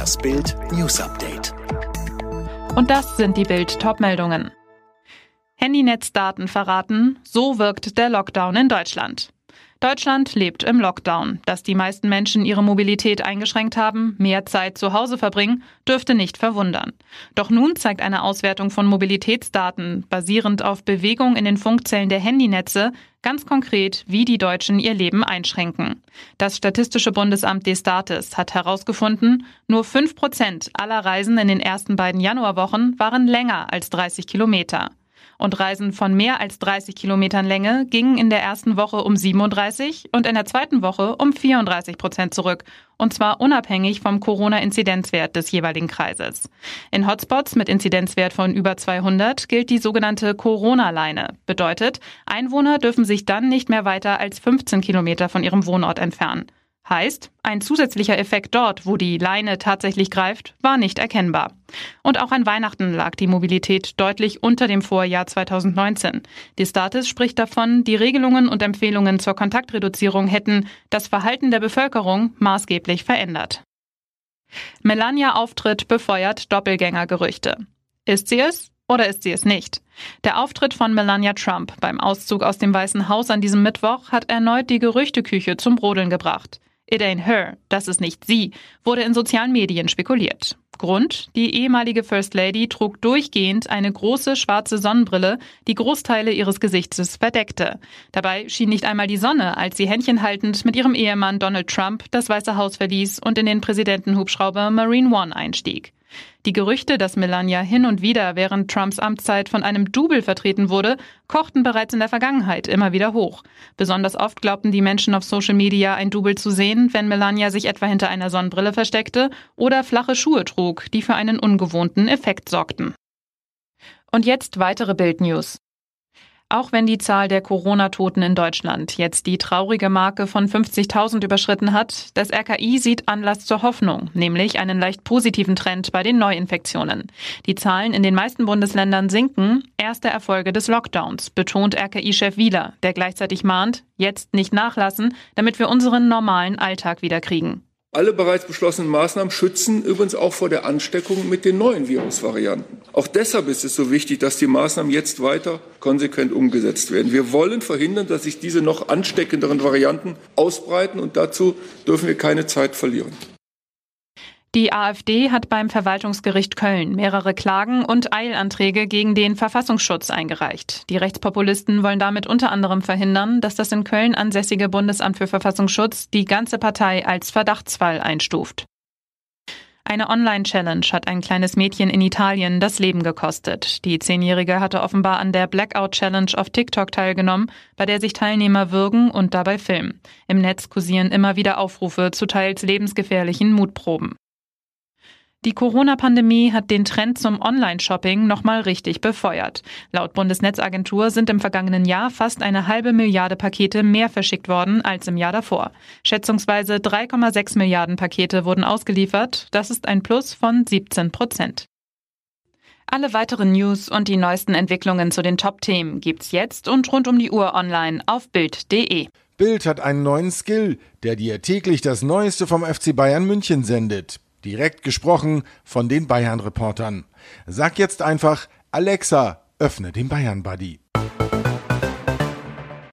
Das Bild News Update. Und das sind die Bild Topmeldungen. Handynetzdaten verraten, so wirkt der Lockdown in Deutschland. Deutschland lebt im Lockdown. Dass die meisten Menschen ihre Mobilität eingeschränkt haben, mehr Zeit zu Hause verbringen, dürfte nicht verwundern. Doch nun zeigt eine Auswertung von Mobilitätsdaten, basierend auf Bewegung in den Funkzellen der Handynetze, ganz konkret, wie die Deutschen ihr Leben einschränken. Das Statistische Bundesamt Destatis hat herausgefunden, nur fünf Prozent aller Reisen in den ersten beiden Januarwochen waren länger als 30 Kilometer und Reisen von mehr als 30 Kilometern Länge gingen in der ersten Woche um 37 und in der zweiten Woche um 34 Prozent zurück. Und zwar unabhängig vom Corona-Inzidenzwert des jeweiligen Kreises. In Hotspots mit Inzidenzwert von über 200 gilt die sogenannte Corona-Leine. Bedeutet, Einwohner dürfen sich dann nicht mehr weiter als 15 Kilometer von ihrem Wohnort entfernen. Heißt, ein zusätzlicher Effekt dort, wo die Leine tatsächlich greift, war nicht erkennbar. Und auch an Weihnachten lag die Mobilität deutlich unter dem Vorjahr 2019. Die Status spricht davon, die Regelungen und Empfehlungen zur Kontaktreduzierung hätten das Verhalten der Bevölkerung maßgeblich verändert. Melania-Auftritt befeuert Doppelgängergerüchte. Ist sie es? Oder ist sie es nicht? Der Auftritt von Melania Trump beim Auszug aus dem Weißen Haus an diesem Mittwoch hat erneut die Gerüchteküche zum Brodeln gebracht. It ain't her, das ist nicht sie, wurde in sozialen Medien spekuliert. Grund, die ehemalige First Lady trug durchgehend eine große schwarze Sonnenbrille, die Großteile ihres Gesichtes verdeckte. Dabei schien nicht einmal die Sonne, als sie händchenhaltend mit ihrem Ehemann Donald Trump das Weiße Haus verließ und in den Präsidentenhubschrauber Marine One einstieg. Die Gerüchte, dass Melania hin und wieder während Trumps Amtszeit von einem Double vertreten wurde, kochten bereits in der Vergangenheit immer wieder hoch. Besonders oft glaubten die Menschen auf Social Media ein Double zu sehen, wenn Melania sich etwa hinter einer Sonnenbrille versteckte oder flache Schuhe trug, die für einen ungewohnten Effekt sorgten. Und jetzt weitere Bildnews. Auch wenn die Zahl der Corona-Toten in Deutschland jetzt die traurige Marke von 50.000 überschritten hat, das RKI sieht Anlass zur Hoffnung, nämlich einen leicht positiven Trend bei den Neuinfektionen. Die Zahlen in den meisten Bundesländern sinken, erste Erfolge des Lockdowns, betont RKI-Chef Wieler, der gleichzeitig mahnt, jetzt nicht nachlassen, damit wir unseren normalen Alltag wieder kriegen. Alle bereits beschlossenen Maßnahmen schützen übrigens auch vor der Ansteckung mit den neuen Virusvarianten. Auch deshalb ist es so wichtig, dass die Maßnahmen jetzt weiter konsequent umgesetzt werden. Wir wollen verhindern, dass sich diese noch ansteckenderen Varianten ausbreiten, und dazu dürfen wir keine Zeit verlieren. Die AfD hat beim Verwaltungsgericht Köln mehrere Klagen und Eilanträge gegen den Verfassungsschutz eingereicht. Die Rechtspopulisten wollen damit unter anderem verhindern, dass das in Köln ansässige Bundesamt für Verfassungsschutz die ganze Partei als Verdachtsfall einstuft. Eine Online-Challenge hat ein kleines Mädchen in Italien das Leben gekostet. Die Zehnjährige hatte offenbar an der Blackout-Challenge auf TikTok teilgenommen, bei der sich Teilnehmer würgen und dabei filmen. Im Netz kursieren immer wieder Aufrufe zu teils lebensgefährlichen Mutproben. Die Corona-Pandemie hat den Trend zum Online-Shopping nochmal richtig befeuert. Laut Bundesnetzagentur sind im vergangenen Jahr fast eine halbe Milliarde Pakete mehr verschickt worden als im Jahr davor. Schätzungsweise 3,6 Milliarden Pakete wurden ausgeliefert. Das ist ein Plus von 17 Prozent. Alle weiteren News und die neuesten Entwicklungen zu den Top-Themen gibt's jetzt und rund um die Uhr online auf Bild.de. Bild hat einen neuen Skill, der dir täglich das Neueste vom FC Bayern München sendet. Direkt gesprochen von den Bayern-Reportern. Sag jetzt einfach, Alexa, öffne den Bayern-Buddy.